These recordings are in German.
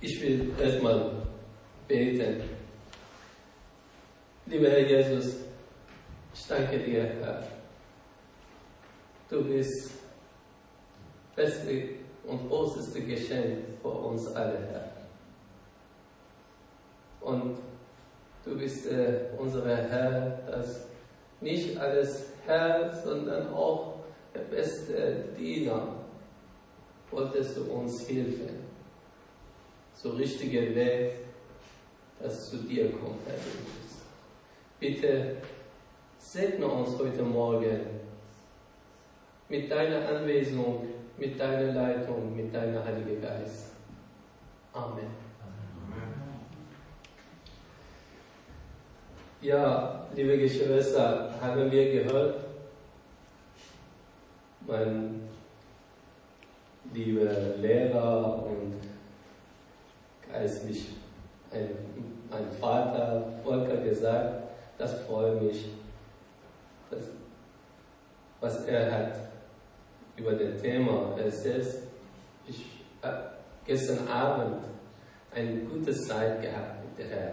Ich will erstmal beten. Lieber Herr Jesus, ich danke dir, Herr. Du bist beste und großeste Geschenk für uns alle, Herr. Und du bist äh, unser Herr, das nicht alles Herr, sondern auch der beste Diener wolltest du uns helfen. So richtiger Weg, dass zu dir kommt, Herr Jesus. Bitte segne uns heute Morgen mit deiner Anwesenung, mit deiner Leitung, mit deiner Heiligen Geist. Amen. Ja, liebe Geschwister, haben wir gehört, mein liebe Lehrer und geistlich ein, mein Vater Volker gesagt, das freut mich, dass, was er hat über das Thema erzählt. Ich habe gestern Abend eine gute Zeit gehabt mit der Herr.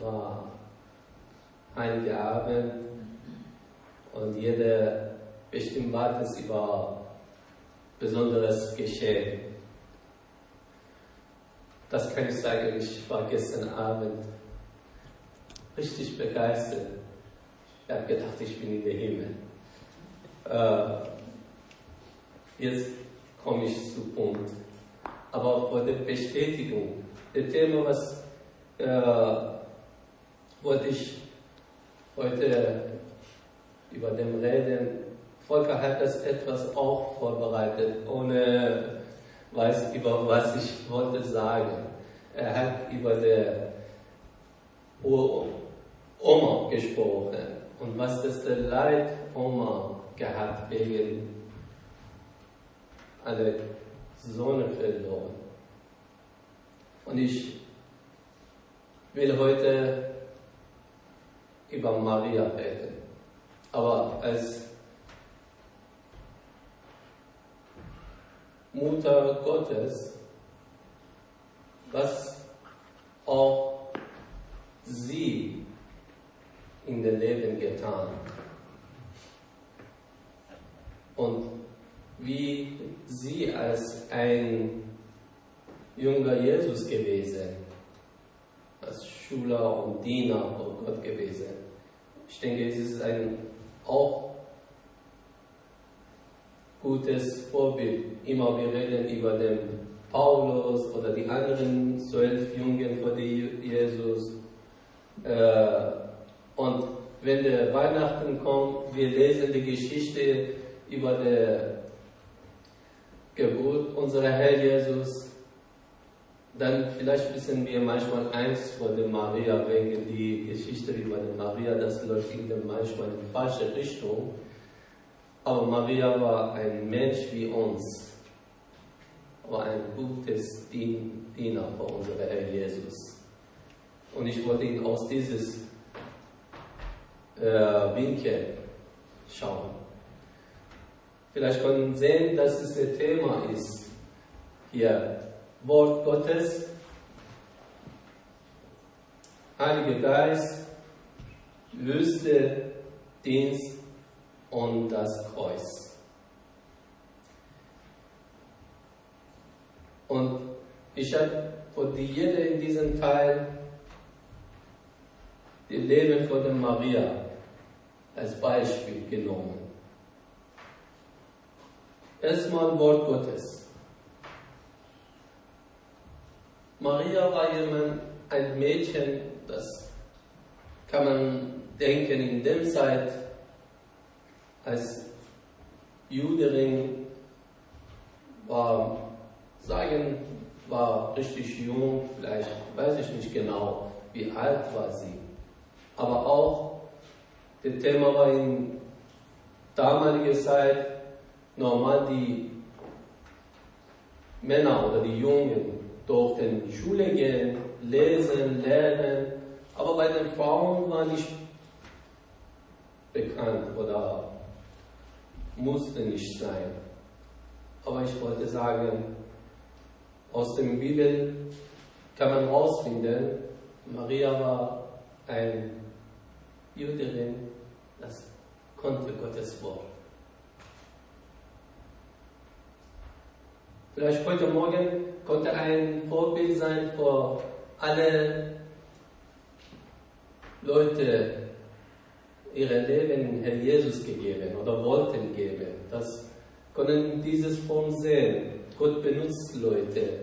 War einige Abend und jeder bestimmt wartet über besonderes Geschehen. Das kann ich sagen, ich war gestern Abend richtig begeistert. Ich habe gedacht, ich bin in der Himmel. Äh, jetzt komme ich zu Punkt. Aber vor der Bestätigung, das Thema, was äh, wollte ich heute über dem reden, Volker hat das etwas auch vorbereitet, ohne weiß, über was ich wollte sagen. Er hat über die Oma gesprochen und was das der Leid Oma gehabt wegen alle Sonne verloren. Und ich will heute über Maria reden. Aber als Mutter Gottes, was auch sie in dem Leben getan. Und wie sie als ein junger Jesus gewesen, als Schüler und Diener von Gott gewesen. Ich denke, es ist ein auch gutes Vorbild. Immer wir reden über den Paulus oder die anderen zwölf Jungen vor Jesus. Äh, und wenn der Weihnachten kommt, wir lesen die Geschichte über die Geburt unserer Herr Jesus, dann vielleicht wissen wir manchmal eins von der Maria, wegen die Geschichte über die Maria, das läuft manchmal in die falsche Richtung. Aber Maria war ein Mensch wie uns, war ein gutes Diener für unseren Herr Jesus. Und ich wollte ihn aus dieses äh, Winkel schauen. Vielleicht können Sie sehen, dass es ein Thema ist. Hier, Wort Gottes, Heiliger Geist, Wüste, Dienst und das Kreuz. Und ich habe für die jede in diesem Teil die Leben von der Maria als Beispiel genommen. Erstmal Wort Gottes. Maria war jemand, ein Mädchen, das kann man denken in der Zeit als Juderin war, sagen, war richtig jung, vielleicht weiß ich nicht genau, wie alt war sie. Aber auch, das Thema war in damaliger Zeit normal, die Männer oder die Jungen durften in die Schule gehen, lesen, lernen, aber bei den Frauen war nicht bekannt oder musste nicht sein. Aber ich wollte sagen, aus der Bibel kann man herausfinden, Maria war ein Jüdin, das konnte Gottes Wort. Vielleicht heute Morgen konnte ein Vorbild sein für alle Leute, ihre Leben Herr Jesus gegeben oder wollten geben. Das können dieses Form sehen. Gott benutzt Leute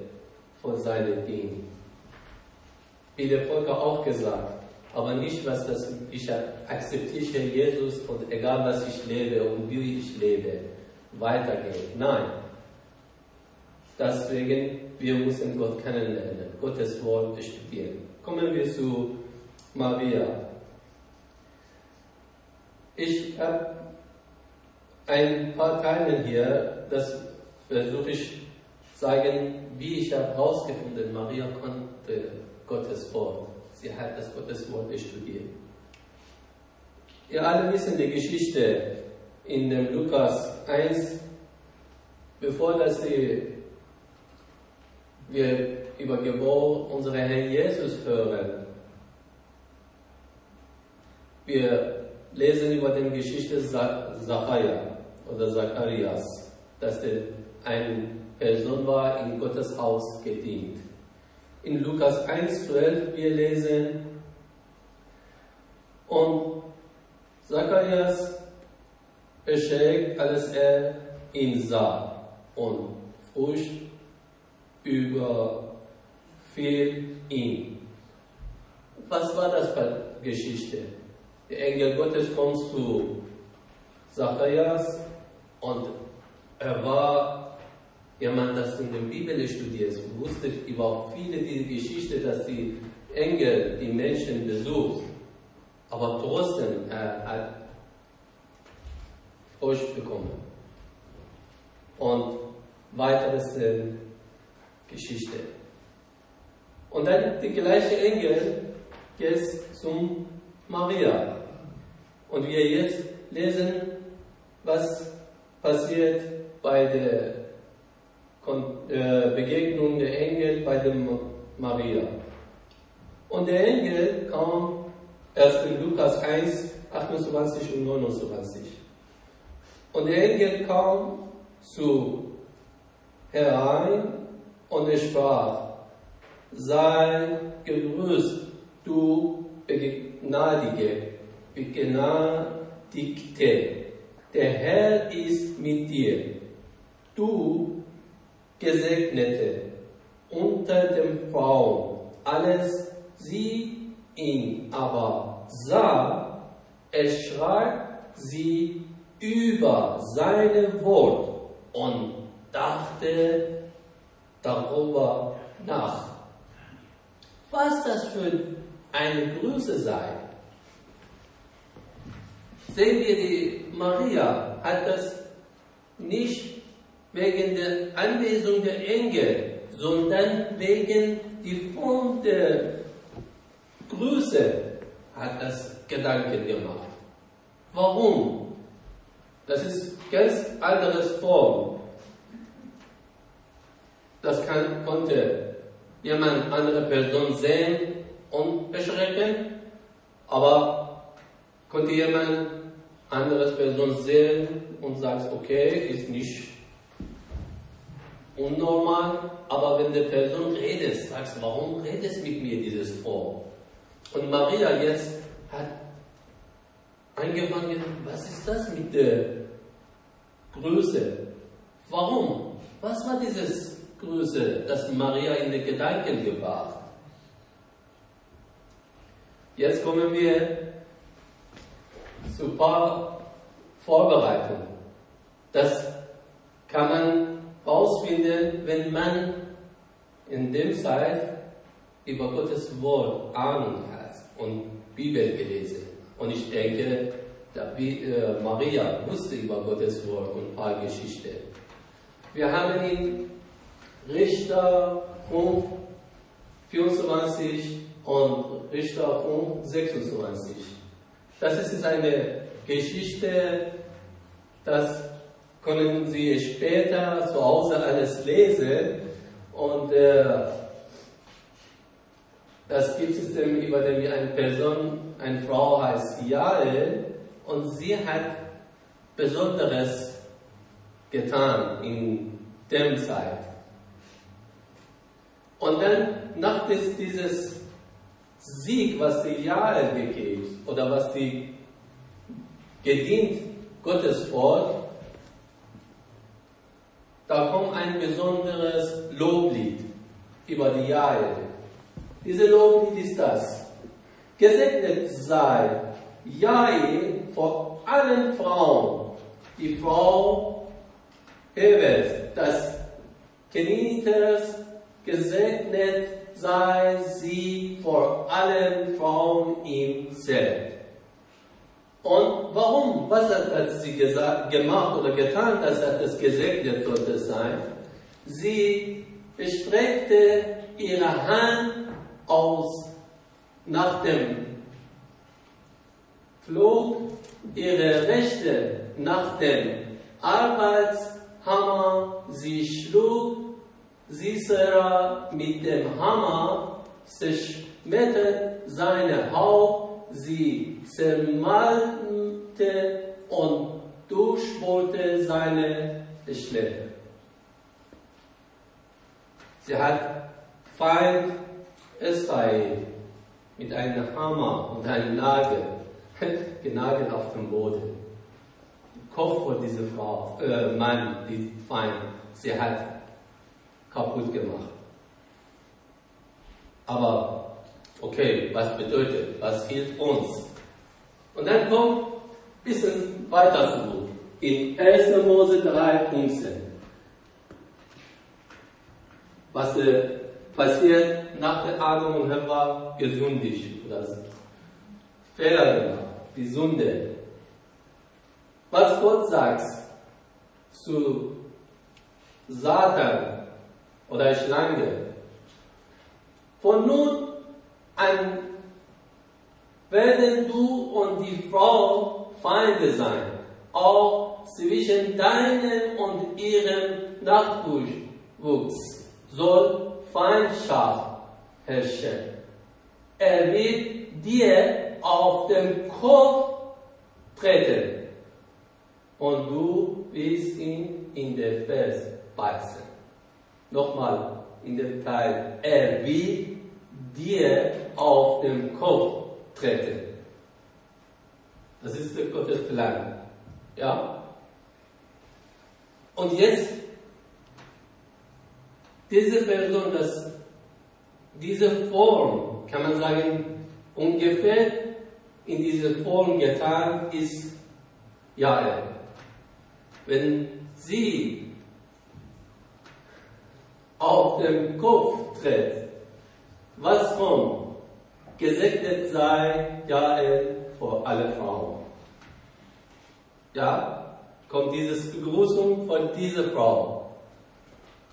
für seine Dinge. Wie der Volker auch gesagt, aber nicht, was das, ich akzeptiere Jesus und egal was ich lebe und wie ich lebe, weitergeht. Nein. Deswegen, wir müssen Gott kennenlernen, Gottes Wort studieren. Kommen wir zu Maria. Ich habe ein paar Teile hier, das versuche ich sagen, wie ich herausgefunden, Maria konnte Gottes Wort. Sie hat das Gottes Wort studiert. Ihr alle wissen die Geschichte in dem Lukas 1, bevor dass sie, wir über Geburt unserer Herrn Jesus hören. Wir lesen über die Geschichte Zachariah oder Zacharias, dass der eine Person war, in Gottes Haus gedient. In Lukas 1,12 wir lesen, und Zacharias erschreckt, als er ihn sah und Furcht überfiel ihn. Was war das für Geschichte? Der Engel Gottes kommt zu Zacharias und er war jemand, das in der Bibel studiert, wusste über viele die Geschichte, dass die Engel die Menschen besucht. Aber trotzdem, er hat Furcht bekommen. Und weiteres äh, Geschichte. Und dann die gleiche Engel geht zum Maria. Und wir jetzt lesen, was passiert bei der äh, Begegnung der Engel bei der Maria. Und der Engel kam erst in Lukas 1, 28 und 29. Und der Engel kam zu herein und er sprach, sei gegrüßt, du Begnadige, Begnadigte, der Herr ist mit dir, du Gesegnete unter den Frauen, alles sie ihn aber sah, erschrak sie über seine Wort und dachte darüber nach. Was das für eine Größe sei. Sehen wir, die Maria hat das nicht wegen der Anwesung der Engel, sondern wegen die Form der Größe hat das Gedanken gemacht. Warum? Das ist ganz anderes Form. Das kann, konnte jemand andere Person sehen und erschrecken, aber konnte jemand anderes Person sehen und sagt, okay, ist nicht unnormal, aber wenn die Person redet, sagst warum redest mit mir dieses vor? Und Maria jetzt hat angefangen, was ist das mit der Größe? Warum? Was war dieses Größe, das Maria in den Gedanken gebracht? Jetzt kommen wir paar Vorbereitungen. Das kann man ausfinden, wenn man in dem Zeit über Gottes Wort Ahnung hat und Bibel gelesen. Und ich denke, äh, Maria wusste über Gottes Wort und paar Geschichten. Wir haben in Richter 5, 24 und Richter 5, 26. Das ist eine Geschichte, das können Sie später zu Hause alles lesen. Und äh, das gibt es dem, über dem eine Person, eine Frau heißt Jael, und sie hat Besonderes getan in dem Zeit. Und dann nach dieses Sieg, was die Jahre gegeben oder was die gedient Gottes Volk, da kommt ein besonderes Loblied über die Jahre. Diese Loblied ist das. Gesegnet sei Jael vor allen Frauen, die Frau Ewes, das Kenites gesegnet sei sie vor allen Frauen im Zelt. Und warum? Was hat, hat sie gesagt, gemacht oder getan, dass er das gesegnet sollte sein? Sie streckte ihre Hand aus nach dem Flug, ihre Rechte nach dem Arbeitshammer, sie schlug Sisera mit dem Hammer zerschmettert seine Haut, sie zermalmte und durchbohrte seine Schläfe. Sie hat Feind Israel mit einem Hammer und einem Nagel genagelt auf dem Boden. Kopf von dieser Frau, äh, Mann, die Feind, sie hat kaputt gemacht. Aber okay, was bedeutet, was hilft uns? Und dann kommt ein bisschen weiter zurück. In 1. Mose 3, 15. Was äh, passiert nach der Adam und Eva gesündigt oder Fehler gemacht, die Sünde. Was Gott sagt zu Satan, oder Schlange. Von nun an werden du und die Frau Feinde sein, auch zwischen deinem und ihrem Nachwuchs soll Feindschaft herrschen. Er wird dir auf den Kopf treten und du wirst ihn in der Vers beißen. Nochmal in dem Teil, er will dir auf den Kopf treten. Das ist der Gottes Plan. Ja? Und jetzt, diese Person, das, diese Form, kann man sagen, ungefähr in dieser Form getan ist ja, Wenn sie auf den Kopf tritt, was kommt? Gesegnet sei Jael vor alle Frauen. Ja, kommt diese Begrüßung von dieser Frau.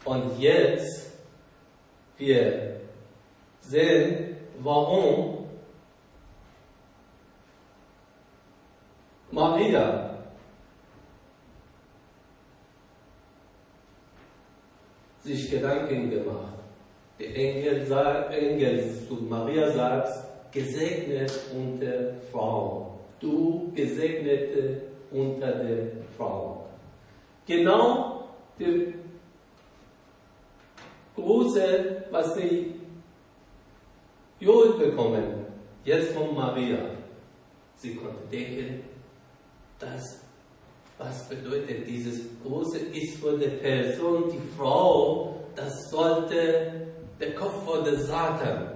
Und jetzt, wir sehen, warum Maria sich Gedanken gemacht. Der Engel, sagt, Engel zu Maria sagt, gesegnet unter Frauen. Du Gesegnete unter den Frauen. Genau die Grüße, was die Joel bekommen, jetzt von Maria. Sie konnte denken, dass was bedeutet dieses Große ist für die Person, die Frau, das sollte der Kopf von der Satan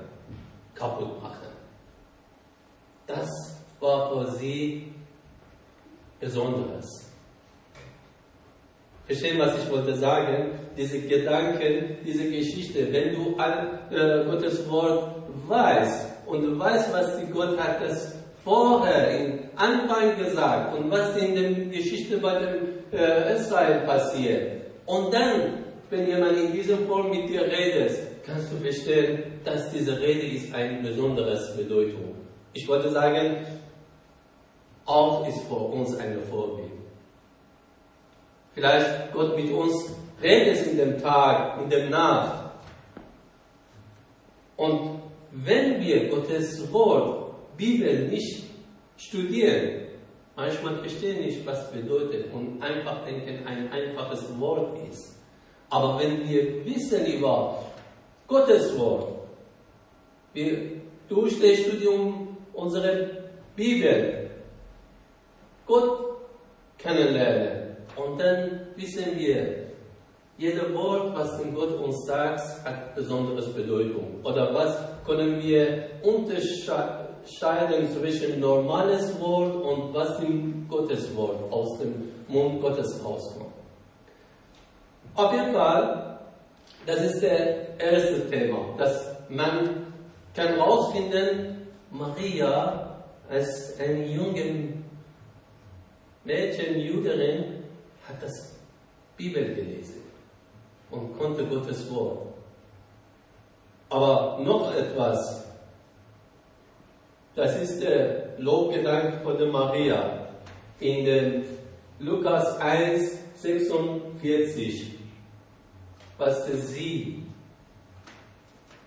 kaputt machen. Das war für sie Besonderes. Verstehen, was ich wollte sagen? Diese Gedanken, diese Geschichte, wenn du an äh, Gottes Wort weißt und weißt, was die Gott hat, das vorher im Anfang gesagt und was in der Geschichte bei dem äh, Israel passiert. Und dann, wenn jemand in dieser Form mit dir redet, kannst du verstehen, dass diese Rede ist eine besondere Bedeutung. Ich wollte sagen, auch ist für uns eine Vorbild. Vielleicht Gott mit uns redet in dem Tag, in der Nacht, Und wenn wir Gottes Wort, Bibel nicht studieren, manchmal verstehen nicht, was bedeutet und einfach denken, ein einfaches Wort ist. Aber wenn wir wissen über Gottes Wort, wir durch das Studium unserer Bibel Gott kennenlernen und dann wissen wir, jeder Wort, was Gott uns sagt, hat besondere Bedeutung. Oder was können wir unterscheiden zwischen normales Wort und was im Gottes Wort aus dem Mund Gottes rauskommt. Auf jeden Fall, das ist das erste Thema, dass man kann herausfinden, Maria als eine junge Mädchen, Juderin, hat das Bibel gelesen und konnte Gottes Wort. Aber noch etwas, das ist der Lobgedanke von der Maria in den Lukas 1, 46, was sie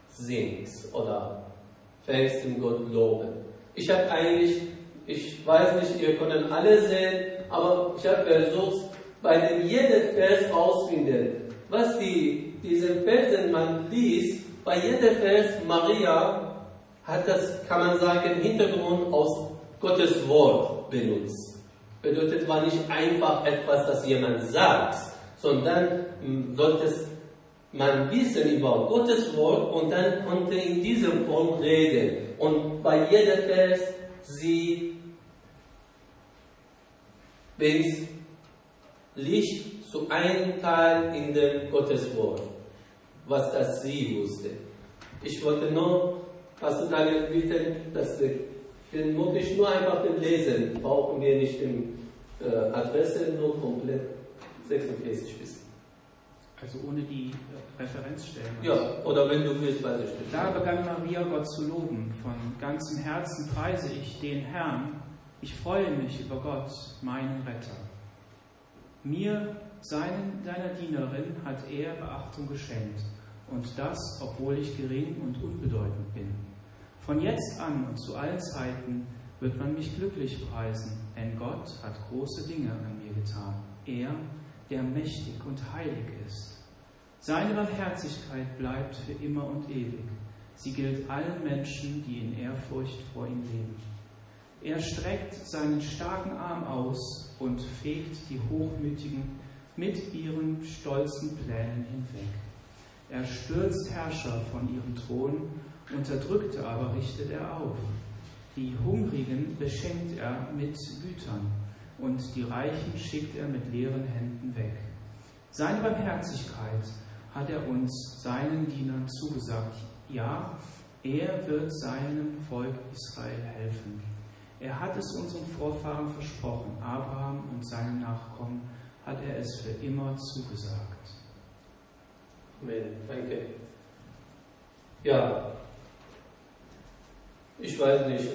singt oder fängst in Gott loben. Ich habe eigentlich, ich weiß nicht, ihr könnt alle sehen, aber ich habe versucht, bei dem jeden Vers ausfinden, was die, diese Versen man liest, bei jedem Vers Maria hat das, kann man sagen, Hintergrund aus Gottes Wort benutzt. Bedeutet war nicht einfach etwas, das jemand sagt, sondern sollte man wissen über Gottes Wort und dann konnte in dieser Form reden. Und bei jedem Vers sie, es Licht zu einem Teil in dem Gotteswort, was das sie wusste. Ich wollte nur heutzutage bitten, dass wir vermutlich nur einfach den Lesen brauchen wir nicht die äh, Adresse, nur komplett 46 bis. Also ohne die äh, Referenzstellen. Ja, oder wenn du willst, weiß ich nicht. Da begann Maria Gott zu loben. Von ganzem Herzen preise ich den Herrn. Ich freue mich über Gott, meinen Retter. Mir seinen, deiner Dienerin hat er Beachtung geschenkt, und das, obwohl ich gering und unbedeutend bin. Von jetzt an und zu allen Zeiten wird man mich glücklich preisen, denn Gott hat große Dinge an mir getan. Er, der mächtig und heilig ist. Seine Barmherzigkeit bleibt für immer und ewig. Sie gilt allen Menschen, die in Ehrfurcht vor ihm leben. Er streckt seinen starken Arm aus und fegt die Hochmütigen mit ihren stolzen Plänen hinweg. Er stürzt Herrscher von ihrem Thron, Unterdrückte aber richtet er auf. Die Hungrigen beschenkt er mit Gütern und die Reichen schickt er mit leeren Händen weg. Seine Barmherzigkeit hat er uns, seinen Dienern, zugesagt. Ja, er wird seinem Volk Israel helfen. Er hat es unseren Vorfahren versprochen, Abraham und seinen Nachkommen hat er es für immer zugesagt. Amen. Danke. Ja, ich weiß nicht,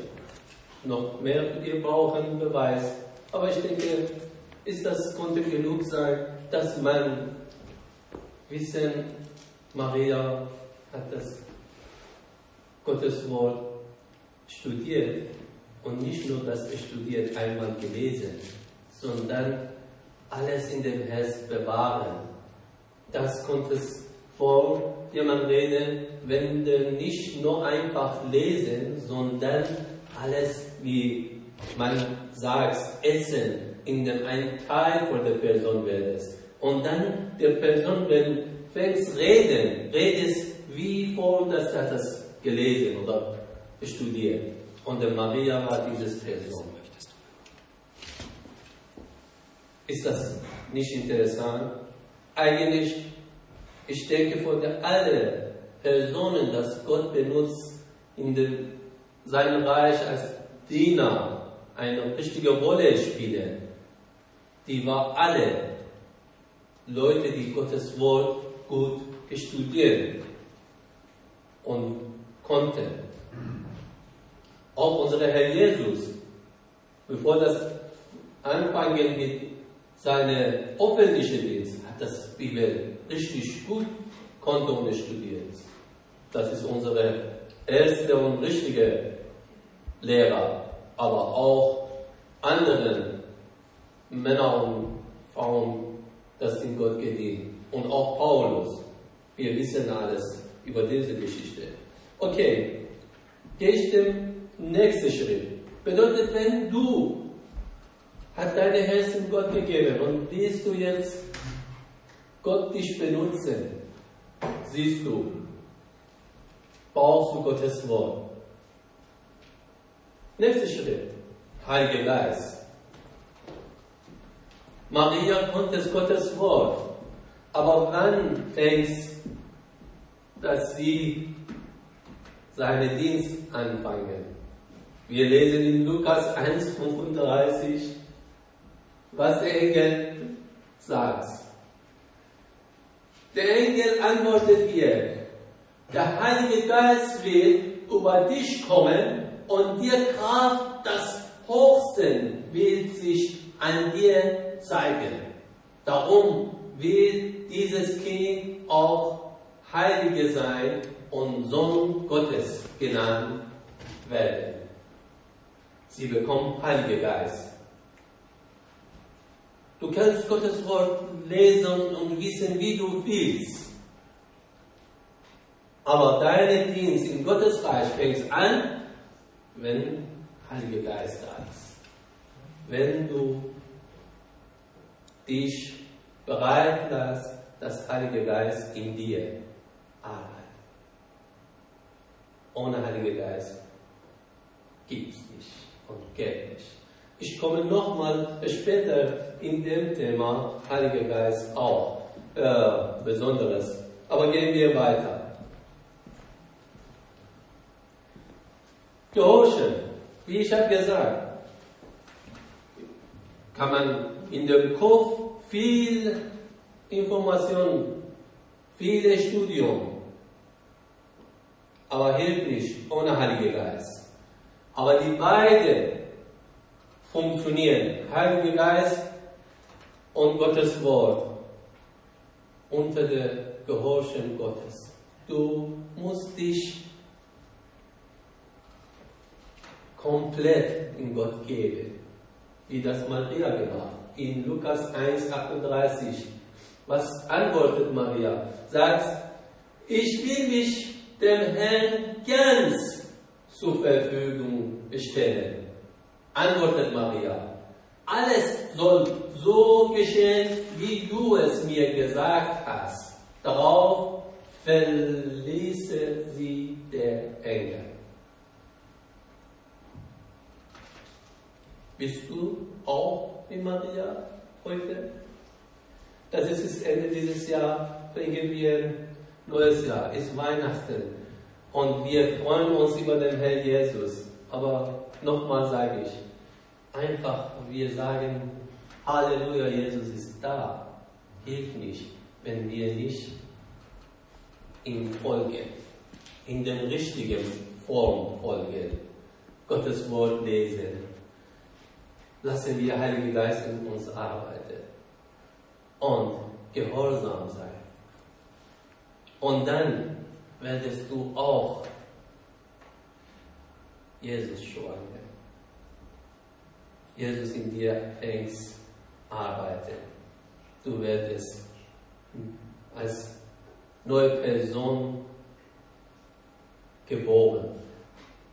noch mehr wir brauchen Beweis, aber ich denke, ist das konnte genug sein, dass man wissen, Maria hat das Gottes Wort studiert und nicht nur das studiert, einmal gelesen, sondern alles in dem Herz bewahren. Das konnte es vor jemand reden, wenn wir nicht nur einfach lesen, sondern alles, wie man sagt, essen, in dem einen Teil von der Person wird es. Und dann der Person, wenn fängt reden, redet wie vor, dass er das gelesen oder studiert. Und der Maria war diese Person. Ist das nicht interessant? Eigentlich, ich denke, von allen Personen, dass Gott benutzt in dem, seinem Reich als Diener eine richtige Rolle spielen, die waren alle Leute, die Gottes Wort gut studiert und konnten. Auch unser Herr Jesus, bevor das anfangen mit seine öffentliche Dienst hat das Bibel richtig gut konnte und studiert. Das ist unsere erste und richtige Lehrer, aber auch anderen Männer und Frauen, das in Gott gedient. Und auch Paulus. Wir wissen alles über diese Geschichte. Okay, gehe ich den nächsten Schritt. Bedeutet, wenn du hat deine Herzen Gott gegeben und willst du jetzt Gott dich benutzen, siehst du, brauchst du Gottes Wort. Nächster Schritt, Heiliger Geist. Maria konnte Gottes Wort, aber wann fängt dass sie seinen Dienst anfangen? Wir lesen in Lukas 1,35, was der Engel sagt. Der Engel antwortet ihr, der Heilige Geist wird über dich kommen und dir Kraft des Hochsten wird sich an dir zeigen. Darum wird dieses Kind auch Heilige sein und Sohn Gottes genannt werden. Sie bekommt Heilige Geist. Du kannst Gottes Wort lesen und wissen, wie du willst. Aber dein Dienst in Gottes Reich fängt an, wenn Heiliger Geist da ist. Wenn du dich bereit lässt, dass Heilige Geist in dir arbeitet. Ohne Heiliger Geist gibt es nicht und geht nicht. Ich komme nochmal später in dem Thema Heiliger Geist auch äh, Besonderes. Aber gehen wir weiter. Gehorchen, wie ich habe gesagt, kann man in dem Kopf viel Information, viele Studium, aber hilft nicht ohne Heiliger Geist. Aber die beiden funktionieren, Heiliger Geist und Gottes Wort, unter der Gehorchen Gottes. Du musst dich komplett in Gott geben, wie das Maria gemacht. In Lukas 1, 38. Was antwortet Maria? Sagt, ich will mich dem Herrn ganz zur Verfügung stellen. Antwortet Maria, alles soll so geschehen, wie du es mir gesagt hast. Darauf verließe sie der Engel. Bist du auch wie Maria heute? Das ist das Ende dieses Jahr. Bringen wir ein neues Jahr. Ist Weihnachten. Und wir freuen uns über den Herrn Jesus. Aber nochmal sage ich, einfach wir sagen, Halleluja, Jesus ist da. Hilf nicht, wenn wir nicht ihm folgen, in der richtigen Form folgen, Gottes Wort lesen. Lassen wir Heilige Geist in uns arbeiten und gehorsam sein. Und dann werdest du auch Jesus schwanken. Jesus in dir fängst arbeiten. Du wirst als neue Person geboren.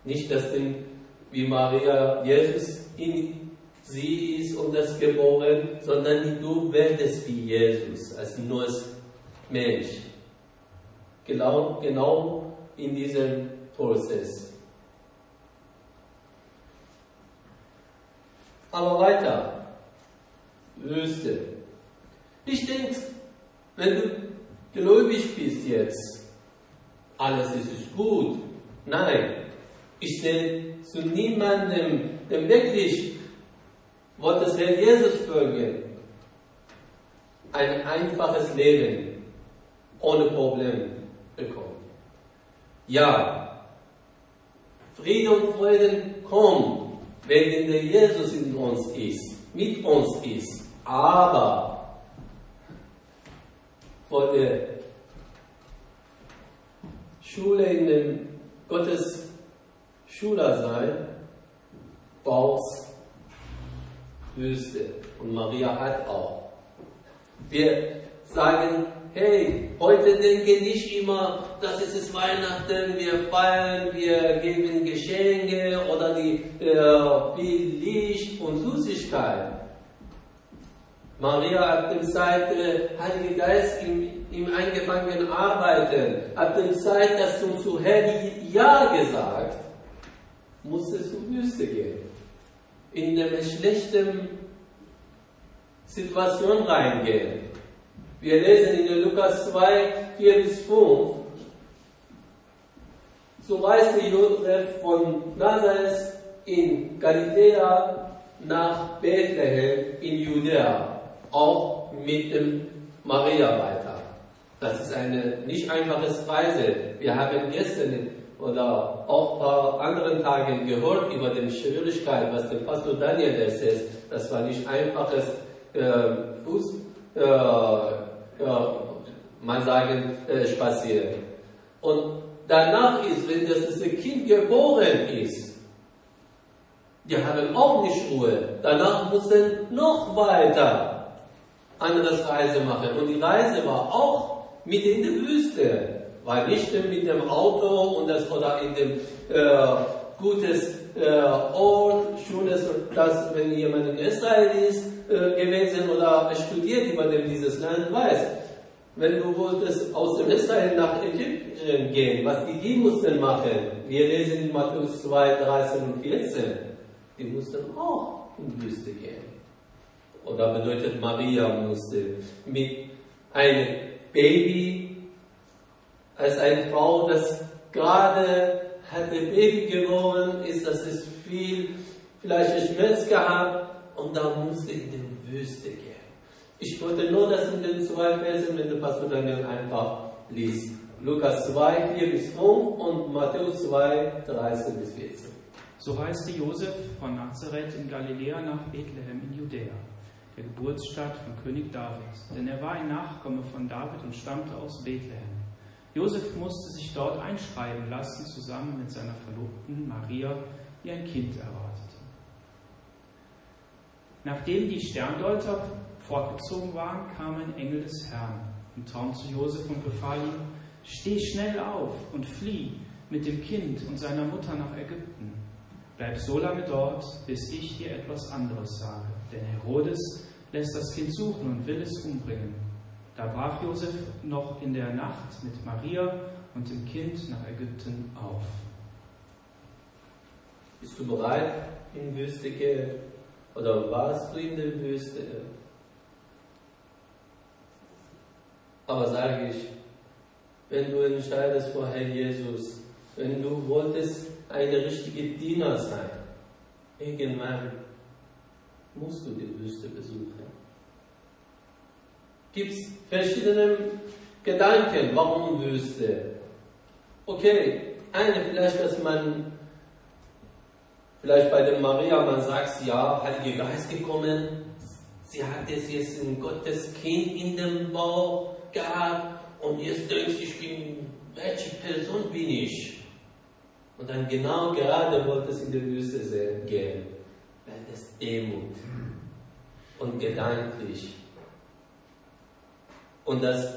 Nicht, dass du wie Maria Jesus in sie ist und das geboren, sondern du werdest wie Jesus, als neues Mensch. Genau, genau in diesem Prozess. Aber weiter. Wüste. Ich denke, wenn du gläubig bist jetzt, alles ist, gut. Nein, ich sehe zu niemandem, der wirklich wollte das Herrn Jesus folgen. Ein einfaches Leben ohne Problem bekommen. Ja, Friede und Frieden kommt, wenn der Jesus in uns ist, mit uns ist. Aber vor der Schule in dem Gottes Schüler sein, braucht Wüste. Und Maria hat auch. Wir sagen, hey, heute denke nicht immer, das ist es Weihnachten, wir feiern, wir geben Geschenke oder die, äh, viel Licht und Süßigkeit. Maria hat dem Zeit, der Heilige Geist im, im eingefangen arbeiten, hat dem Zeit, dass du zu Herr Ja gesagt, musste zur Wüste gehen. In eine schlechten Situation reingehen. Wir lesen in Lukas 2, 4 bis 5. So reiste Josef von Nazareth in Galiläa nach Bethlehem in Judäa, auch mit dem Maria weiter. Das ist eine nicht einfache Reise. Wir haben gestern oder auch paar anderen Tagen gehört über die Schwierigkeit, was der Pastor Daniel erzählt. Das war nicht einfaches äh, Fuß, äh, man sagen, äh, spazieren. Und danach ist, wenn das Kind geboren ist, die haben auch nicht Ruhe. Danach mussten noch weiter anderes Reise machen. Und die Reise war auch mitten in der Wüste. War nicht mit dem Auto und das, oder in dem äh, gutes äh, Ort, schönes, dass wenn jemand in Israel ist äh, gewesen oder studiert über dieses Land, weiß, wenn du wolltest aus dem Israel nach Ägypten gehen, was die, die mussten machen, wir lesen in Matthäus 2, 13 und 14, die mussten auch in die Wüste gehen. Oder bedeutet, Maria musste mit einem Baby als eine Frau, das gerade hatte Baby geboren ist, das ist viel, vielleicht Schmerz gehabt und da musste in die Wüste gehen. Ich wollte nur das in den zwei Versen, wenn du Pastor Daniel einfach liest. Lukas 2, 4 bis 5 und Matthäus 2, 13 bis 14. So reiste Josef von Nazareth in Galiläa nach Bethlehem in Judäa, der Geburtsstadt von König David, denn er war ein Nachkomme von David und stammte aus Bethlehem. Josef musste sich dort einschreiben lassen, zusammen mit seiner Verlobten Maria, die ein Kind erwartete. Nachdem die Sterndeuter fortgezogen waren, kam ein Engel des Herrn im Traum zu Josef und befahl ihm, steh schnell auf und flieh mit dem Kind und seiner Mutter nach Ägypten. Bleib so lange dort, bis ich dir etwas anderes sage. Denn Herodes lässt das Kind suchen und will es umbringen. Da brach Josef noch in der Nacht mit Maria und dem Kind nach Ägypten auf. Bist du bereit, in Wüste gehen? Oder warst du in der Wüste? Aber sage ich, wenn du entscheidest vor Herrn Jesus, wenn du wolltest ein richtiger Diener sein, irgendwann musst du die Wüste besuchen. Gibt es verschiedene Gedanken, warum Wüste? Okay, eine vielleicht, dass man vielleicht bei der Maria, man sagt, ja, Heilige Geist gekommen, sie hat jetzt, jetzt ein Gottes Kind in dem Bauch gehabt und jetzt denkt ich bin, welche Person bin ich? Und dann genau gerade wollte es in die Wüste gehen, weil es Demut und gedanklich und das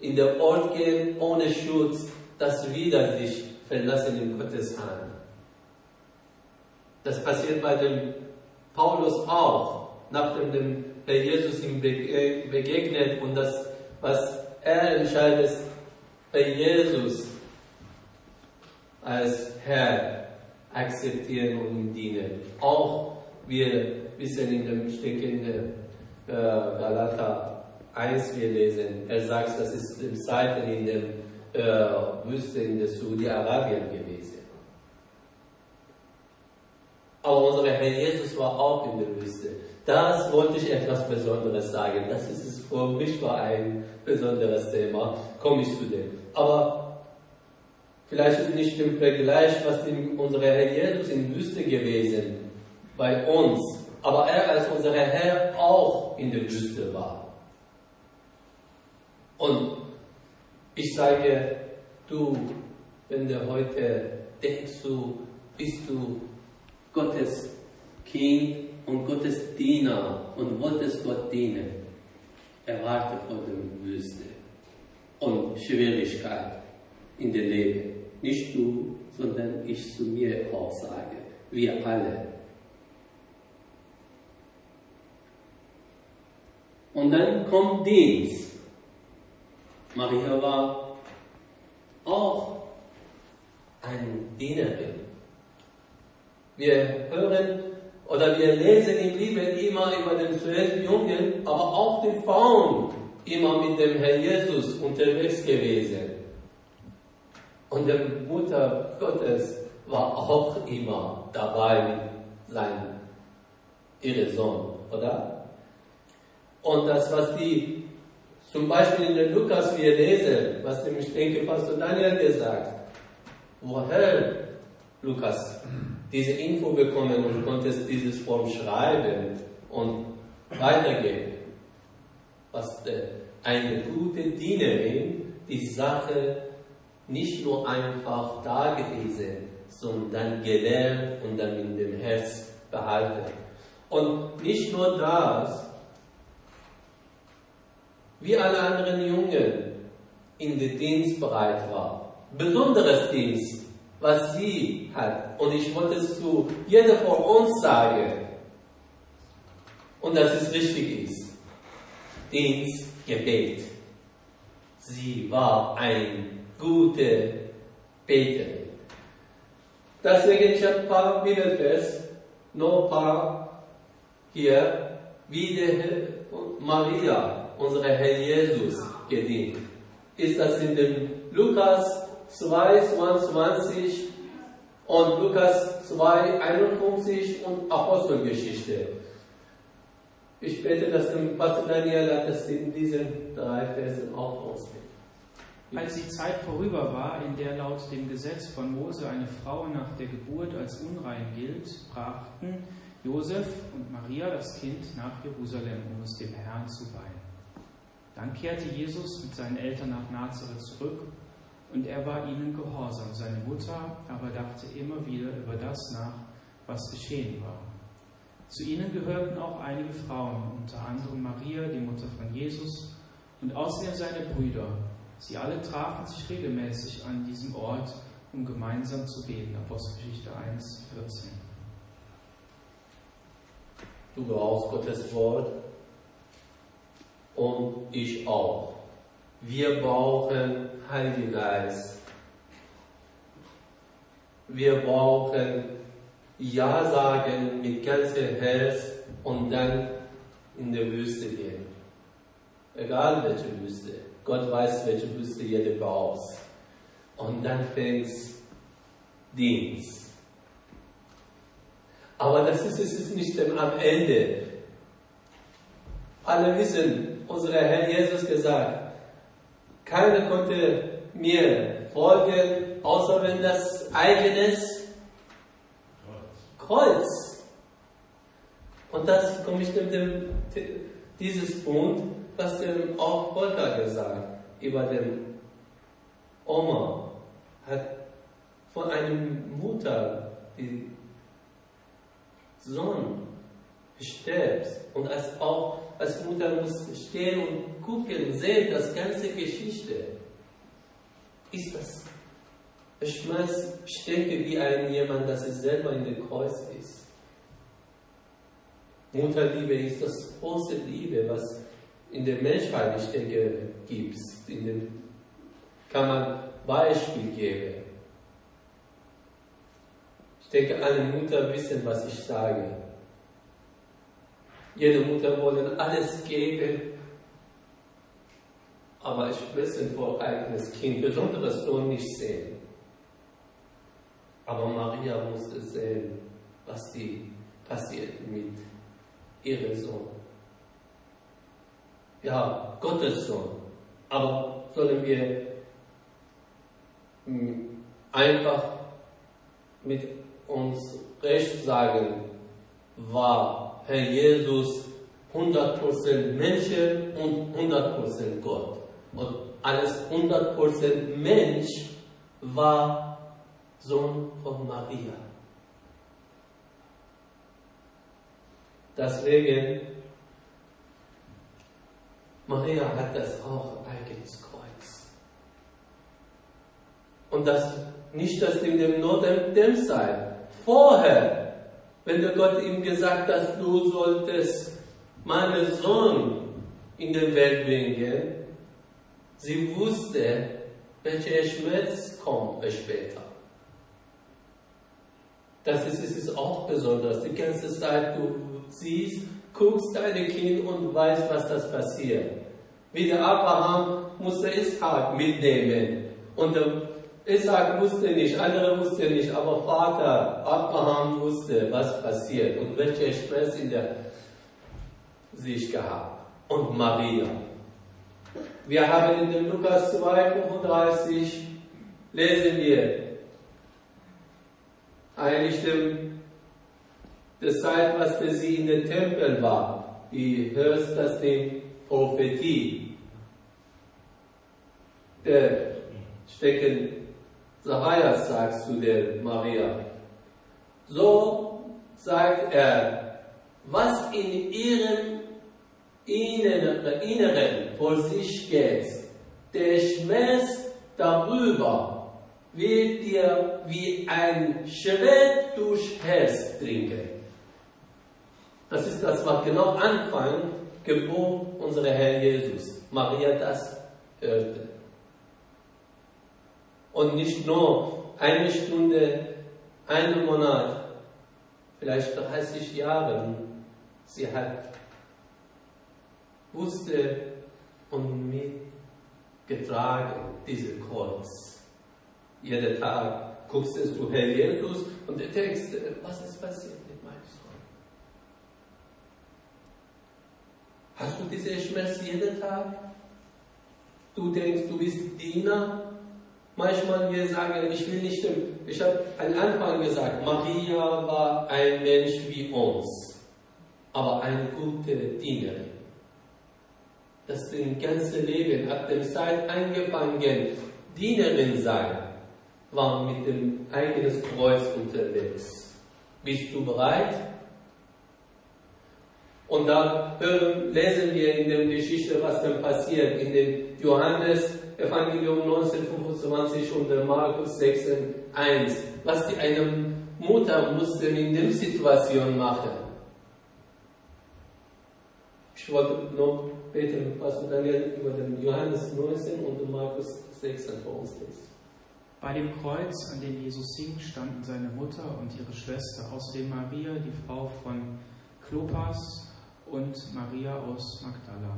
in der Ort gehen ohne Schutz, das wieder dich verlassen in Gottes Hand. Das passiert bei dem Paulus auch, nachdem dem Herr Jesus ihm begegnet und das, was er entscheidet, bei Jesus als Herr akzeptieren und ihm dienen. Auch wir wissen in dem Stück in äh, Galater 1 wir lesen, er sagt, das ist im Zeiten in der äh, Wüste in der Saudi-Arabien gewesen. Aber unser Herr Jesus war auch in der Wüste. Das wollte ich etwas Besonderes sagen. Das ist es für mich war ein besonderes Thema. Komme ich zu dem. Aber vielleicht ist nicht im Vergleich, was unser Herr Jesus in der Wüste gewesen bei uns. Aber er als unser Herr auch in der Wüste war. Und ich sage, du wenn du heute denkst du, bist du Gottes Kind und Gottes Diener und wolltest Gott dienen, erwarte vor der Wüste und Schwierigkeit in dem Leben. Nicht du, sondern ich zu mir auch sage, wir alle. Und dann kommt Dienst. Maria war auch eine Dienerin. Wir hören oder wir lesen in Bibel immer über den zwölf Jungen, aber auch die Frauen immer mit dem Herrn Jesus unterwegs gewesen. Und die Mutter Gottes war auch immer dabei, sein, ihre Sohn, oder? Und das, was die, zum Beispiel in den Lukas wir lesen, was dem, ich denke, Pastor Daniel gesagt, woher, Lukas, diese Info bekommen und konntest dieses Form schreiben und weitergeben. Was eine gute Dienerin die Sache nicht nur einfach dargelesen, sondern gelernt und dann in dem Herz behalten. Und nicht nur das, wie alle anderen Jungen in den Dienst bereit war. Besonderes Dienst, was sie hat. Und ich wollte es zu jeder von uns sagen. Und dass es richtig ist. Dienst, Gebet. Sie war ein gute Beterin. Deswegen ich habe ein paar Bibelvers, noch ein paar hier, wie Maria, unsere Herr Jesus, gedient. Ist das in dem Lukas 2, 22 und Lukas 2, 51 und Apostelgeschichte. Ich bete, dass dem Pastor Daniel das in diesen drei Versen auch ausnimmt. Als die Zeit vorüber war, in der laut dem Gesetz von Mose eine Frau nach der Geburt als unrein gilt, brachten Josef und Maria das Kind nach Jerusalem, um es dem Herrn zu weihen. Dann kehrte Jesus mit seinen Eltern nach Nazareth zurück und er war ihnen gehorsam. Seine Mutter aber dachte immer wieder über das nach, was geschehen war. Zu ihnen gehörten auch einige Frauen, unter anderem Maria, die Mutter von Jesus, und außerdem seine Brüder. Sie alle trafen sich regelmäßig an diesem Ort, um gemeinsam zu beten. Apostelgeschichte 1, 14. Du brauchst Gottes Wort und ich auch. Wir brauchen Heiligen Geist. Wir brauchen Ja sagen mit ganzem Herz und dann in die Wüste gehen. Egal welche Wüste. Gott weiß, welche Wüste jeder braucht. Und dann fängt Dienst. Aber das ist es nicht am Ende. Alle wissen, unser Herr Jesus gesagt, keiner konnte mir folgen, außer wenn das eigenes Kreuz. Und das komme ich mit dem, dieses Punkt, was dem auch Volker gesagt über den Oma hat von einem Mutter, die Sohn stirbt und als auch als Mutter muss stehen und gucken, sehen, das ganze Geschichte. Ist das Schmerz, ich denke, wie ein jemand, das selber in dem Kreuz ist. Mutterliebe ist das große Liebe, was in der Menschheit, ich denke, gibt. In dem kann man Beispiel geben. Ich denke, alle Mutter wissen, was ich sage. Jede Mutter wollen alles geben, aber ich will vor eigenes Kind, besonderes Sohn nicht sehen. Aber Maria musste sehen, was die passiert mit ihrem Sohn. Ja, Gottes Sohn. Aber sollen wir hm, einfach mit uns recht sagen, war Herr Jesus 100% Menschen und 100% Gott. Und als 100% Mensch war Sohn von Maria. Deswegen, Maria hat das auch eigenes Kreuz. Und das nicht, dass in dem nur sein. Vorher, wenn der Gott ihm gesagt hat, du solltest meinen Sohn in die Welt bringen, sie wusste, welcher Schmerz kommt später. Das ist, ist auch besonders. Die ganze Zeit, du siehst, guckst deine Kind und weißt, was das passiert. Wie der Abraham musste Ishak mitnehmen. Und der Isaac wusste nicht, andere wussten nicht, aber Vater Abraham wusste, was passiert und welcher Stress in der sich gehabt. Und Maria. Wir haben in dem Lukas 2,35 lesen wir eigentlich dem, das Zeit, was für sie in dem Tempel war. Wie hörst das die Prophetie? Der stecken Zacharias sagt zu der Maria. So sagt er, was in ihrem Inneren vor sich geht, der Schmerz darüber wird dir wie ein Schwert durch Herz trinken. Das ist das, was genau Anfang Geburt unserer Herr Jesus. Maria das hörte. Und nicht nur eine Stunde, einen Monat, vielleicht 30 Jahre. Sie hat wusste und mitgetragen, diese Kreuz. Jeden Tag guckst du Herr Jesus und du denkst, was ist passiert mit meinem Sohn? Hast du diese Schmerz jeden Tag? Du denkst, du bist Diener Manchmal wir sagen, ich will nicht, ich habe am Anfang gesagt, Maria war ein Mensch wie uns, aber eine gute Dienerin. Das ganze Leben, ab dem Zeit angefangen, Dienerin sein, war mit dem eigenen Kreuz unterwegs. Bist du bereit? Und da hören, lesen wir in der Geschichte, was dann passiert. In dem Johannes Evangelium 1925 und Markus 16, 1, was die eine Mutter musste in der Situation machen. Ich wollte noch beten, was Daniel über den Johannes 19 und Markus 16 vor uns liest. Bei dem Kreuz, an dem Jesus hing, standen seine Mutter und ihre Schwester, außerdem Maria, die Frau von Klopas und Maria aus Magdala.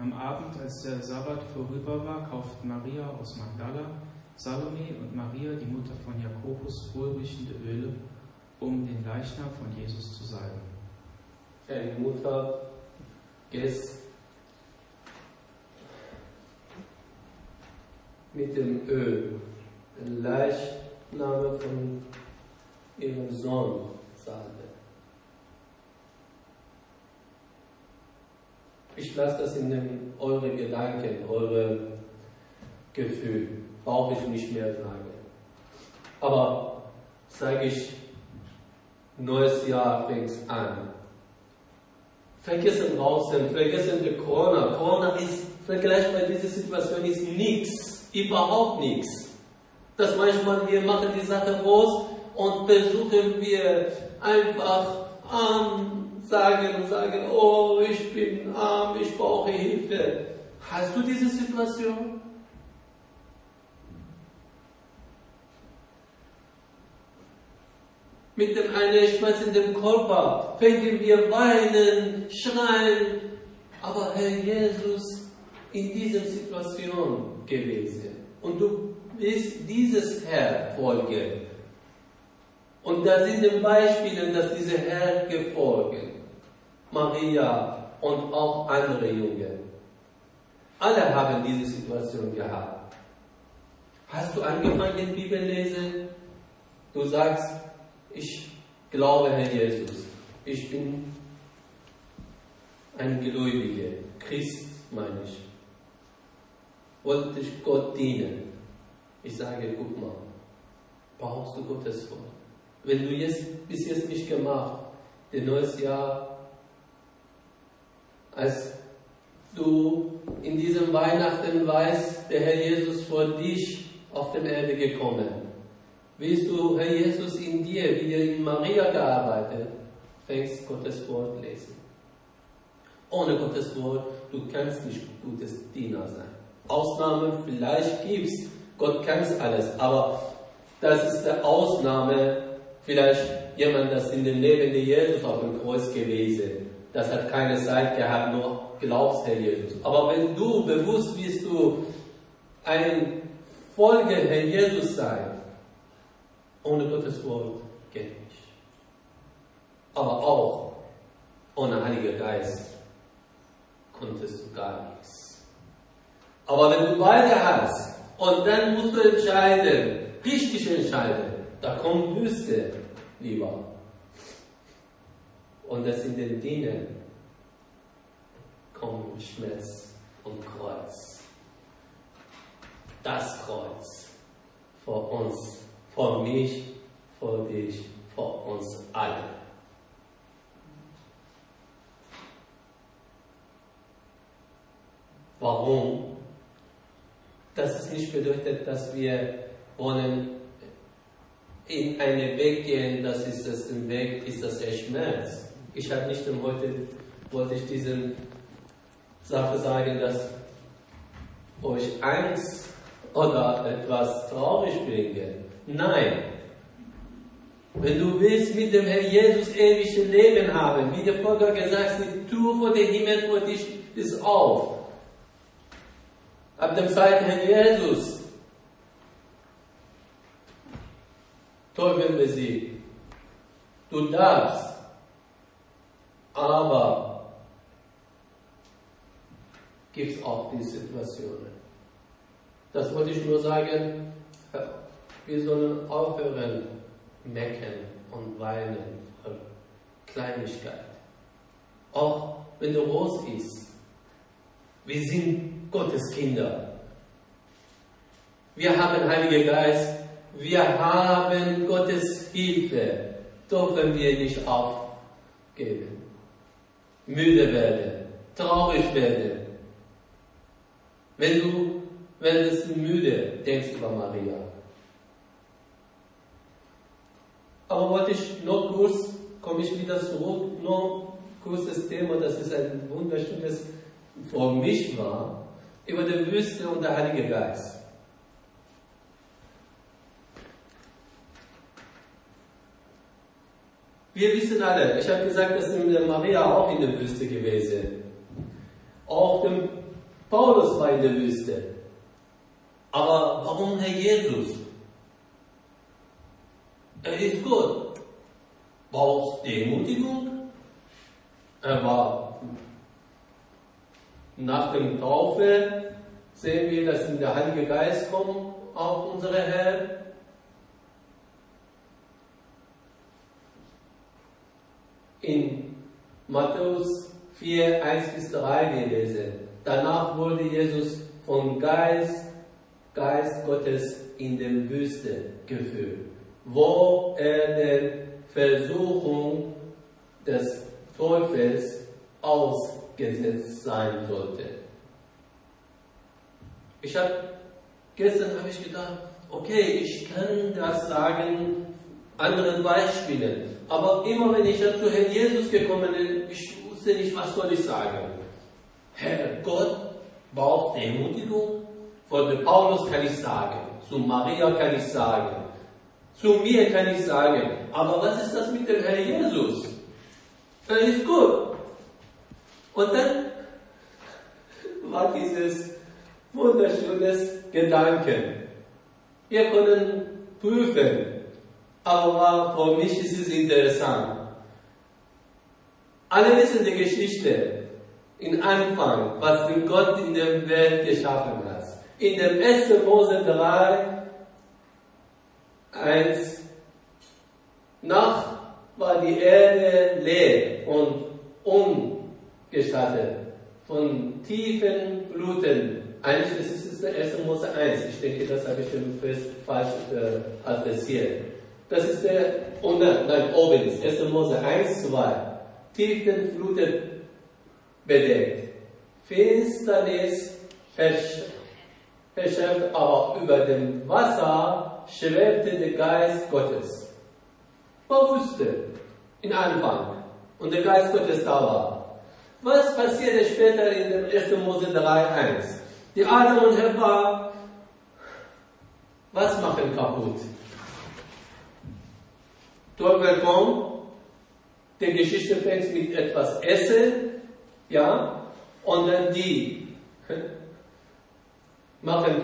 Am Abend, als der Sabbat vorüber war, kauften Maria aus Magdala, Salome und Maria, die Mutter von Jakobus, wohlriechende Öle, um den Leichnam von Jesus zu salben. Eine Mutter geht mit dem Öl, den Leichnam von ihrem Sohn salben. Ich lasse das in den, eure Gedanken, eure Gefühle. Brauche ich nicht mehr sagen. Aber sage ich, neues Jahr fängt an. Vergessen draußen, vergessen die Corona. Corona ist vergleichbar mit dieser Situation ist nichts, überhaupt nichts. Das manchmal wir machen die Sache groß und versuchen wir einfach an sagen und sagen, oh, ich bin arm, ich brauche Hilfe. Hast du diese Situation? Mit dem einen Schmerz in dem Körper fängen wir weinen, schreien. Aber Herr Jesus in dieser Situation gewesen. Und du bist dieses Herr folgen. Und da sind die Beispiele, dass diese Herr gefolgen. Maria und auch andere Jungen. Alle haben diese Situation gehabt. Hast du angefangen, Bibel lesen? Du sagst, ich glaube, Herr Jesus, ich bin ein Gläubiger, Christ meine ich. Wollte ich Gott dienen. Ich sage, guck mal, brauchst du Gottes Wort? Wenn du jetzt bis jetzt nicht gemacht, das neues Jahr, als du in diesem Weihnachten weißt, der Herr Jesus vor dich auf der Erde gekommen. Willst du, Herr Jesus, in dir, wie er in Maria gearbeitet, fängst Gottes Wort lesen. Ohne Gottes Wort, du kannst nicht gutes Diener sein. Ausnahmen vielleicht gibt's, Gott kann alles, aber das ist der Ausnahme, vielleicht jemand, das in dem Leben der Jesus auf dem Kreuz gewesen. Das hat keine Zeit gehabt, nur glaubst, Herr Jesus. Aber wenn du bewusst bist, du ein Folge Herr Jesus sein, ohne Gottes Wort geht nicht. Aber auch ohne Heiliger Geist konntest du gar nichts. Aber wenn du beide hast und dann musst du entscheiden, richtig entscheiden, da kommt Wüste lieber. Und das in den Dienen kommt Schmerz und Kreuz. Das Kreuz vor uns, vor mich, vor dich, vor uns alle. Warum? Das ist nicht bedeutet, dass wir wollen in einen Weg gehen, das ist das ein Weg, ist das der Schmerz. Ich habe nicht heute, wollte ich diese Sache sagen, dass euch Angst oder etwas traurig bringe. Nein. Wenn du willst mit dem Herrn Jesus ewiges Leben haben, wie der Volker gesagt hat, die Tür vor dem Himmel vor dich ist auf. Ab dem Zeit Herrn Jesus Teufel besiegt. Du darfst, aber gibt es auch die Situationen. Das wollte ich nur sagen, wir sollen aufhören, mecken und weinen für Kleinigkeit. Auch wenn du groß bist. Wir sind Gottes Kinder. Wir haben Heiligen Geist wir haben Gottes Hilfe, dürfen wir nicht aufgeben, müde werden, traurig werden. Wenn du, du müde denkst über Maria. Aber wollte ich noch kurz, komme ich wieder zurück, noch kurzes Thema, das ist ein wunderschönes, für mich war, über die Wüste und der Heilige Geist. Wir wissen alle, ich habe gesagt, dass Maria auch in der Wüste gewesen. Auch dem Paulus war in der Wüste. Aber warum Herr Jesus? Er ist gut. Braucht Demutigung. Er war nach dem Taufe, sehen wir, dass der Heilige Geist kommt auf unsere Herr. in Matthäus 4, 1 bis 3 gelesen. Danach wurde Jesus vom Geist, Geist Gottes in der Wüste geführt, wo er der Versuchung des Teufels ausgesetzt sein sollte. Ich habe gestern habe ich gedacht, okay, ich kann das sagen, anderen Beispielen. Aber immer wenn ich zu Herrn Jesus gekommen bin, ich wusste nicht, was soll ich sagen. Herr Gott braucht Demutigung. Von Paulus kann ich sagen. Zu Maria kann ich sagen. Zu mir kann ich sagen. Aber was ist das mit dem Herrn Jesus? Er ist gut. Und dann war dieses wunderschönes Gedanken. Wir können prüfen, aber für mich ist es interessant. Alle wissen die Geschichte in Anfang, was Gott in der Welt geschaffen hat. In dem 1. Mose 3, 1, nach war die Erde leer und ungestattet von tiefen Bluten. Eigentlich ist es der 1. Mose 1. Ich denke, das habe ich Vers falsch äh, adressiert. Das ist der, und nein, oben ist 1. Mose 1, 2. Tiefen Fluten bedeckt. Finsternis herrscht, aber über dem Wasser schwebte der Geist Gottes. Man wusste, in Anfang, und der Geist Gottes da war. Was passierte später in dem 1. Mose 3,1? Die Adam und Eva, was machen kaputt? Kommt, die Geschichte fängt mit etwas Essen, ja, und dann die machen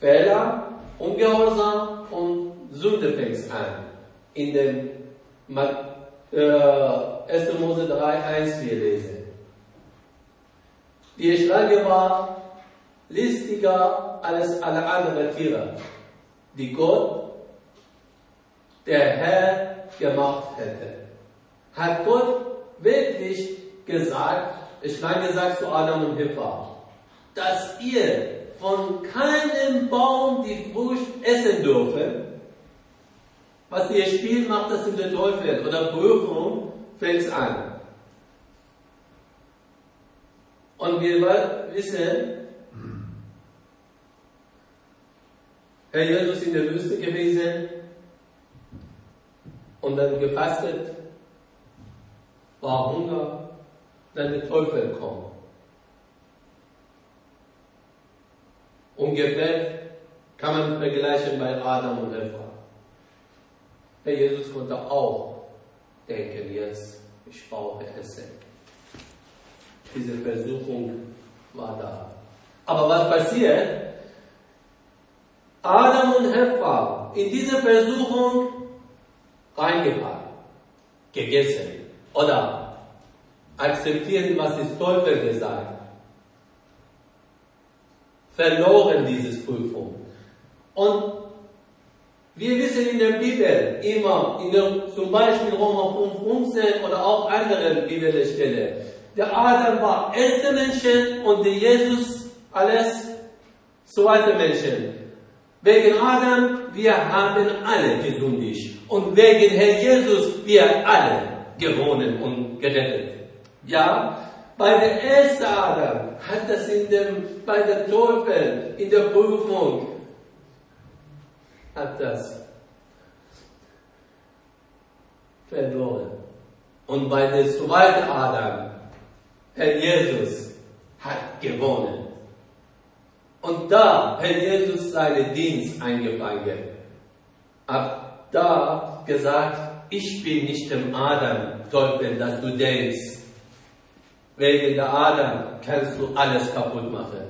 Fehler, Ungehorsam und Sünde fängt an. In dem äh, 1. Mose 3, 1 wir lesen. Die Schlange war listiger als alle anderen Tiere, die Gott, der Herr, gemacht hätte. Hat Gott wirklich gesagt, ich meine gesagt zu Adam und Eva, dass ihr von keinem Baum die Frucht essen dürfen, was ihr Spiel macht, das in der Teufel oder Prüfung fängt an. Und wir wissen, Herr Jesus in der Wüste gewesen und dann gefastet, war Hunger, dann der Teufel kommt. Ungefähr kann man vergleichen bei Adam und Eva. Herr Jesus konnte auch denken, jetzt, ich brauche Essen. Diese Versuchung war da. Aber was passiert? Adam und Eva in diese Versuchung reingefallen, gegessen oder akzeptieren, was das Teufel gesagt verloren diese Prüfung. Und wir wissen in der Bibel immer, in der, zum Beispiel Roma 5, 15 oder auch andere Bibelstellen, der Adam war erster Mensch und der Jesus alles zweite Menschen. Wegen Adam, wir haben alle gesündigt. Und wegen Herr Jesus, wir alle gewonnen und gerettet. Ja, bei der ersten Adam hat das in dem, bei der Teufel, in der Prüfung, hat das verloren. Und bei der zweiten Adam, Herr Jesus, hat gewonnen. Und da hat Jesus seinen Dienst eingefangen. Ab da gesagt, ich bin nicht dem Adam, Teufel, dass du denkst, Wegen der Adam kannst du alles kaputt machen.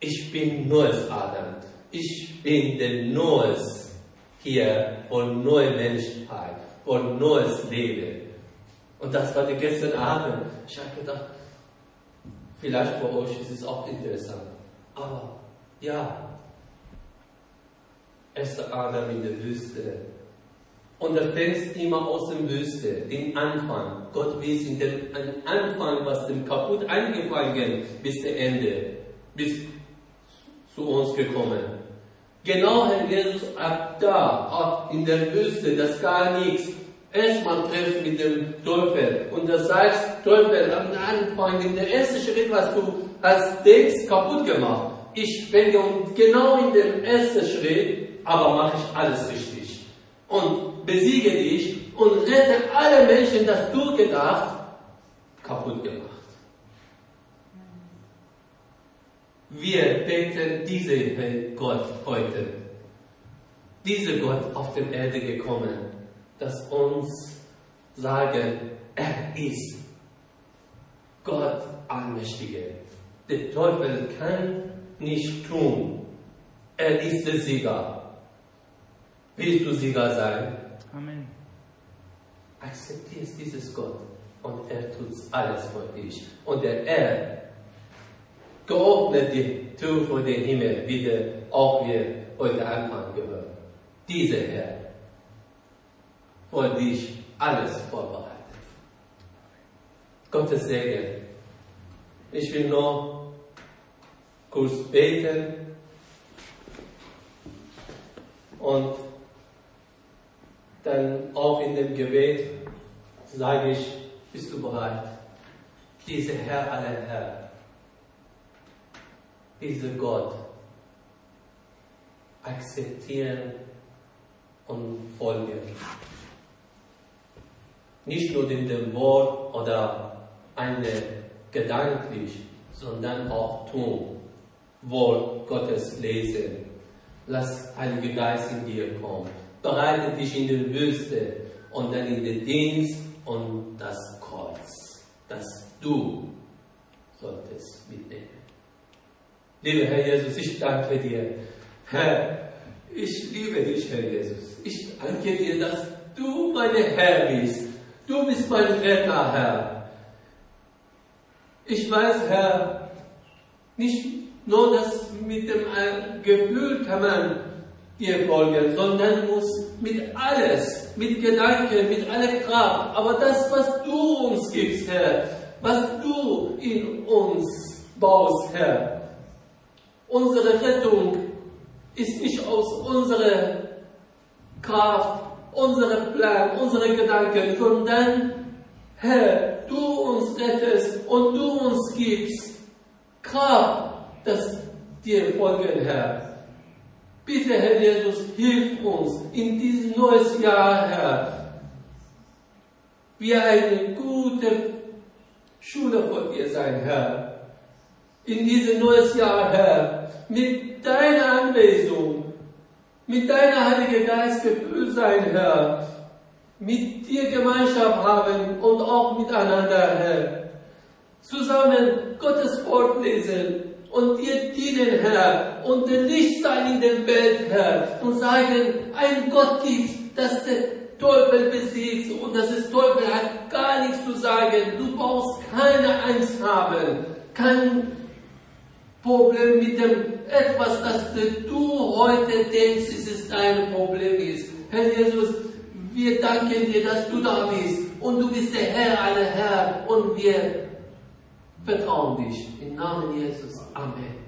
Ich bin neues Adam. Ich bin der Neues hier von neue Menschheit, von neues Leben. Und das war gestern Abend. Ich habe gedacht, vielleicht für euch ist es auch interessant. Aber ja, erster Adam in der Wüste, und er fängt immer aus dem Wüste, den Anfang. Gott wies in den Anfang, was dem kaputt angefangen, bis der Ende, bis zu uns gekommen. Genau Herr Jesus ab da, auch in der Wüste, das gar nichts. Erstmal trifft mit dem Teufel und das sagt, Teufel, am Anfang, in der ersten Schritt, was du hast, denkst, kaputt gemacht. Ich fänge genau in dem ersten Schritt, aber mache ich alles richtig. Und besiege dich und rette alle Menschen, das du gedacht, kaputt gemacht. Wir beten diese Gott heute, dieser Gott auf der Erde gekommen, dass uns sagen, er ist Gott Allmächtige. Der Teufel kann nicht tun. Er ist der Sieger. Willst du Sieger sein? Amen. Akzeptierst dieses Gott und er tut alles für dich. Und der er geöffnet die Tür vor den Himmel, wie der auch wir heute Anfang gehört. Dieser Herr für dich alles vorbereitet. Gottes Segen. Ich will nur kurz beten und dann auch in dem Gebet sage ich, bist du bereit? Dieser Herr aller Herr, dieser Gott akzeptieren und folgen. Nicht nur in dem Wort oder eine gedanklich, sondern auch tun. Wort Gottes lesen. Lass Heilige Geist in dir kommen. Bereite dich in der Wüste und dann in den Dienst und das Kreuz, das du solltest mitnehmen. Lieber Herr Jesus, ich danke dir. Herr, ich liebe dich, Herr Jesus. Ich danke dir, dass du mein Herr bist. Du bist mein Retter, Herr. Ich weiß, Herr, nicht nur das mit dem Gefühl kann man dir folgen, sondern muss mit alles, mit Gedanken, mit aller Kraft. Aber das, was du uns gibst, Herr, was du in uns baust, Herr, unsere Rettung ist nicht aus unserer Kraft, unserem Plan, unsere Gedanken, sondern Herr, du uns rettest und du uns gibst Kraft, dass dir folgen, Herr. Bitte, Herr Jesus, hilf uns in dieses neues Jahr, Herr, wir eine gute Schule vor dir sein, Herr. In dieses neues Jahr, Herr, mit deiner Anwesenheit, mit deiner Heilige Geist gefüllt sein, Herr. Mit dir Gemeinschaft haben und auch miteinander, Herr. Zusammen Gottes Wort lesen und dir dienen, Herr, und Licht sein in der Welt, Herr, und sagen, ein Gott gibt, dass der Teufel besiegt und das ist Teufel hat gar nichts zu sagen. Du brauchst keine Angst haben, kein Problem mit dem etwas, das du heute denkst, es ist dein Problem ist. Herr Jesus, wir danken dir, dass du da bist und du bist der Herr aller Herr und wir vertrauen dich. Im Namen Jesus. Amen.